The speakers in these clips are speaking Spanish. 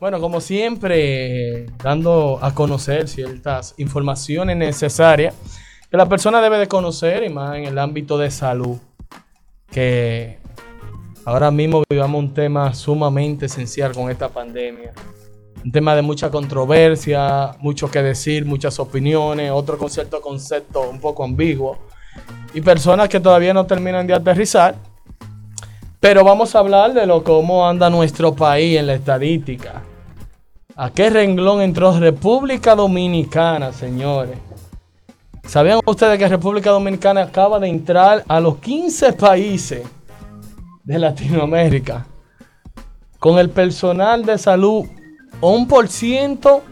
Bueno, como siempre, dando a conocer ciertas informaciones necesarias que la persona debe de conocer y más en el ámbito de salud, que ahora mismo vivamos un tema sumamente esencial con esta pandemia. Un tema de mucha controversia, mucho que decir, muchas opiniones, otro con cierto concepto un poco ambiguo y personas que todavía no terminan de aterrizar. Pero vamos a hablar de lo cómo anda nuestro país en la estadística. ¿A qué renglón entró República Dominicana, señores? ¿Sabían ustedes que República Dominicana acaba de entrar a los 15 países de Latinoamérica con el personal de salud un por ciento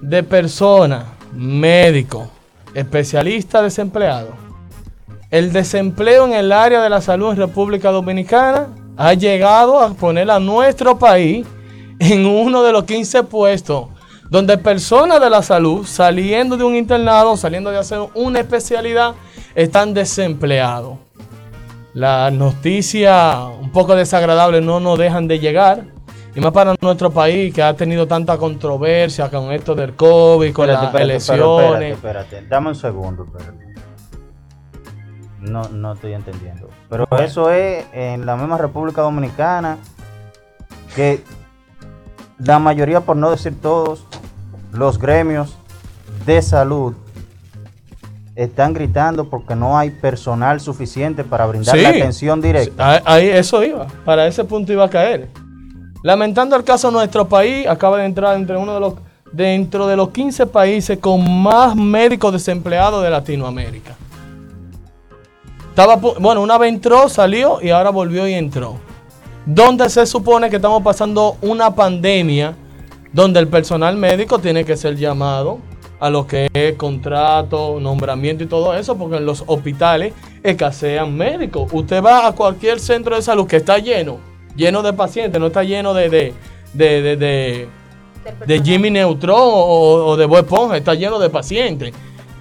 de personas, médicos, especialistas, desempleados. El desempleo en el área de la salud en República Dominicana ha llegado a poner a nuestro país en uno de los 15 puestos donde personas de la salud saliendo de un internado, saliendo de hacer una especialidad, están desempleados. Las noticias un poco desagradables no nos dejan de llegar. Y más para nuestro país que ha tenido tanta controversia con esto del COVID, con las elecciones. Espérate, espérate, dame un segundo. No, no estoy entendiendo. Pero eso es en la misma República Dominicana que la mayoría, por no decir todos, los gremios de salud están gritando porque no hay personal suficiente para brindar la atención directa. Ahí eso iba, para ese punto iba a caer. Lamentando el caso nuestro país, acaba de entrar entre uno de los dentro de los 15 países con más médicos desempleados de Latinoamérica. Estaba, bueno, una vez entró, salió y ahora volvió y entró. Donde se supone que estamos pasando una pandemia donde el personal médico tiene que ser llamado a lo que es contrato, nombramiento y todo eso, porque en los hospitales escasean médicos. Usted va a cualquier centro de salud que está lleno, lleno de pacientes, no está lleno de, de, de, de, de Jimmy Neutron o, de Bob Esponja, está lleno de pacientes.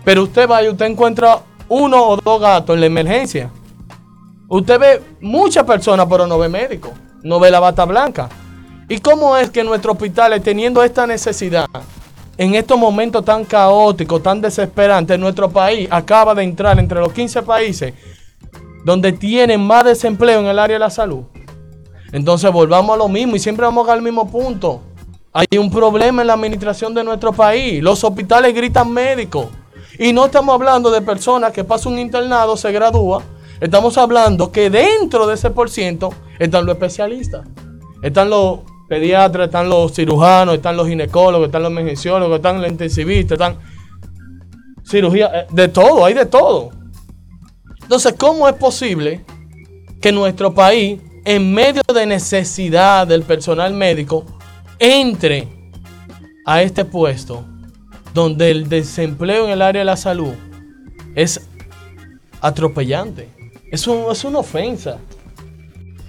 Pero usted va y usted encuentra uno o dos gatos en la emergencia. Usted ve muchas personas, pero no ve médico, no ve la bata blanca. ¿Y cómo es que nuestros hospitales, teniendo esta necesidad, en estos momentos tan caóticos, tan desesperantes, nuestro país acaba de entrar entre los 15 países donde tienen más desempleo en el área de la salud? Entonces volvamos a lo mismo y siempre vamos al mismo punto. Hay un problema en la administración de nuestro país. Los hospitales gritan médicos. Y no estamos hablando de personas que pasan un internado, se gradúa. Estamos hablando que dentro de ese por ciento están los especialistas. Están los pediatras, están los cirujanos, están los ginecólogos, están los emergenciólogos, están los intensivistas, están cirugía, eh, de todo, hay de todo. Entonces, ¿cómo es posible que nuestro país, en medio de necesidad del personal médico, entre a este puesto donde el desempleo en el área de la salud es atropellante? Es, es una ofensa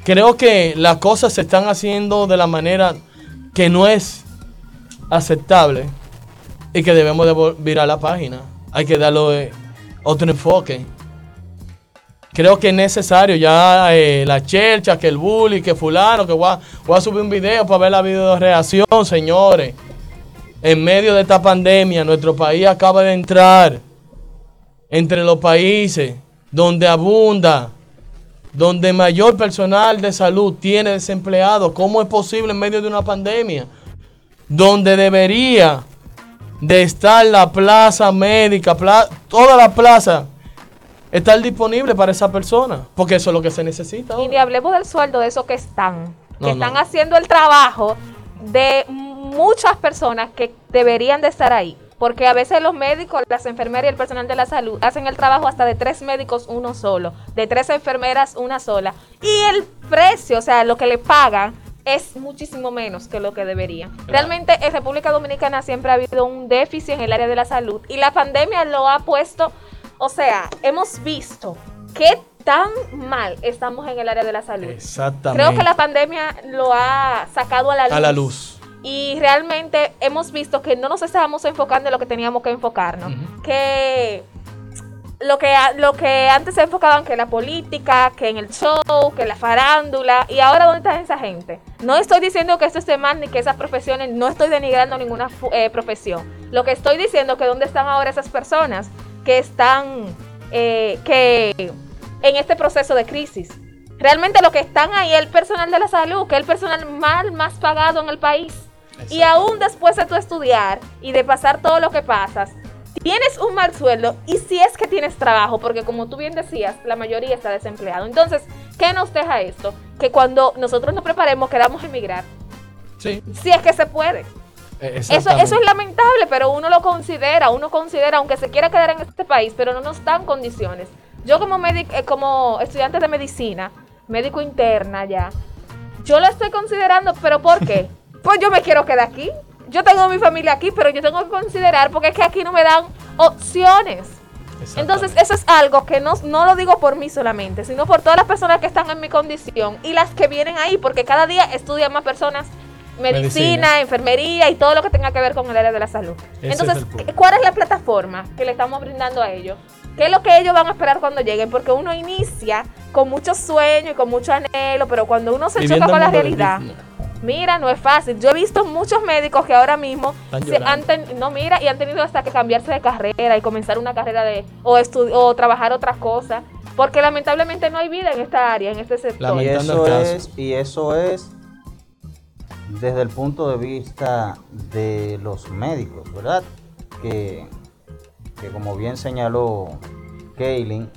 creo que las cosas se están haciendo de la manera que no es aceptable y que debemos de virar la página. Hay que darle otro enfoque. Creo que es necesario ya eh, la chercha, que el bully, que fulano, que voy a, voy a subir un video para ver la video de reacción, señores. En medio de esta pandemia, nuestro país acaba de entrar entre los países donde abunda donde mayor personal de salud tiene desempleado. ¿Cómo es posible en medio de una pandemia? Donde debería de estar la plaza médica, toda la plaza, estar disponible para esa persona, porque eso es lo que se necesita. Y ni hablemos del sueldo de esos que están, que están haciendo el trabajo de muchas personas que deberían de estar ahí. Porque a veces los médicos, las enfermeras y el personal de la salud hacen el trabajo hasta de tres médicos uno solo, de tres enfermeras una sola. Y el precio, o sea, lo que le pagan es muchísimo menos que lo que debería. Realmente en República Dominicana siempre ha habido un déficit en el área de la salud y la pandemia lo ha puesto, o sea, hemos visto qué tan mal estamos en el área de la salud. Exactamente. Creo que la pandemia lo ha sacado a la luz. A la luz y realmente hemos visto que no nos estábamos enfocando en lo que teníamos que enfocarnos. Que lo que, lo que antes se enfocaban que en la política, que en el show, que en la farándula, y ahora ¿dónde está esa gente? No estoy diciendo que esto esté mal ni que esas profesiones, no estoy denigrando ninguna eh, profesión. Lo que estoy diciendo es que dónde están ahora esas personas que están eh, que en este proceso de crisis. Realmente lo que están ahí es el personal de la salud, que es el personal mal más pagado en el país. Y aún después de tu estudiar y de pasar todo lo que pasas, tienes un mal sueldo y si es que tienes trabajo, porque como tú bien decías, la mayoría está desempleado. Entonces, ¿qué nos deja esto? Que cuando nosotros nos preparemos queramos emigrar. Sí. Si es que se puede. E, eso, eso es lamentable, pero uno lo considera, uno considera, aunque se quiera quedar en este país, pero no nos dan condiciones. Yo como, eh, como estudiante de medicina, médico interna ya, yo lo estoy considerando, pero ¿por qué? pues yo me quiero quedar aquí yo tengo mi familia aquí, pero yo tengo que considerar porque es que aquí no me dan opciones. Entonces, eso es algo que no, no lo digo por mí solamente, sino por todas las personas que están en mi condición y las que vienen ahí, porque cada día estudian más personas medicina, enfermería y todo lo que tenga que ver con el área de la salud. Entonces, ¿cuál es la plataforma que le estamos brindando a ellos? ¿Qué es lo que ellos van a esperar cuando lleguen? Porque uno inicia con mucho sueño y con mucho anhelo, pero cuando uno se choca con la realidad... Mira, no es fácil. Yo he visto muchos médicos que ahora mismo se han no mira y han tenido hasta que cambiarse de carrera y comenzar una carrera de o o trabajar otra cosa, porque lamentablemente no hay vida en esta área, en este sector. Y eso es y eso es desde el punto de vista de los médicos, ¿verdad? Que, que como bien señaló Kaylin,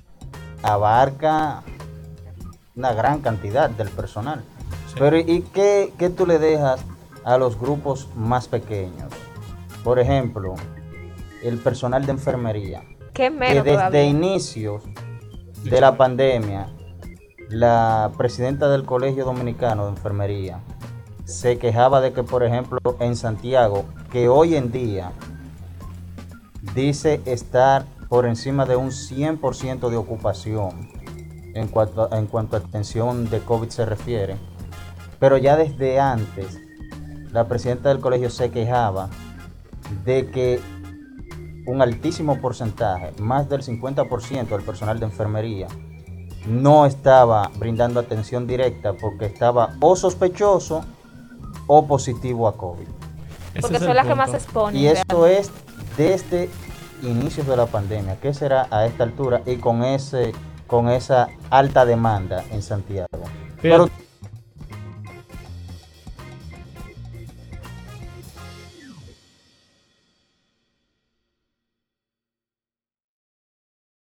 abarca una gran cantidad del personal. Pero ¿y qué, tú le dejas a los grupos más pequeños? Por ejemplo, el personal de enfermería. que desde inicios de la pandemia, la presidenta del Colegio Dominicano de Enfermería se quejaba de que, por ejemplo, en Santiago, que hoy en día dice estar por encima de un 100% de ocupación en cuanto, en cuanto a atención de COVID se refiere, pero ya desde antes, la presidenta del colegio se quejaba de que un altísimo porcentaje, más del 50% del personal de enfermería, no estaba brindando atención directa porque estaba o sospechoso o positivo a COVID. Porque son las que más exponen. Y esto es desde inicios de la pandemia. ¿Qué será a esta altura y con ese con esa alta demanda en Santiago? Pero